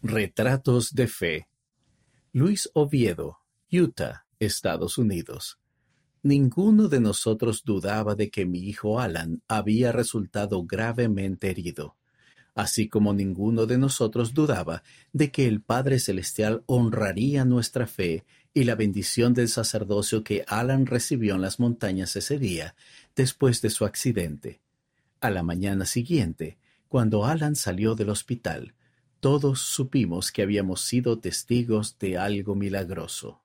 Retratos de Fe. Luis Oviedo, Utah, Estados Unidos. Ninguno de nosotros dudaba de que mi hijo Alan había resultado gravemente herido, así como ninguno de nosotros dudaba de que el Padre Celestial honraría nuestra fe y la bendición del sacerdocio que Alan recibió en las montañas ese día, después de su accidente. A la mañana siguiente, cuando Alan salió del hospital, todos supimos que habíamos sido testigos de algo milagroso.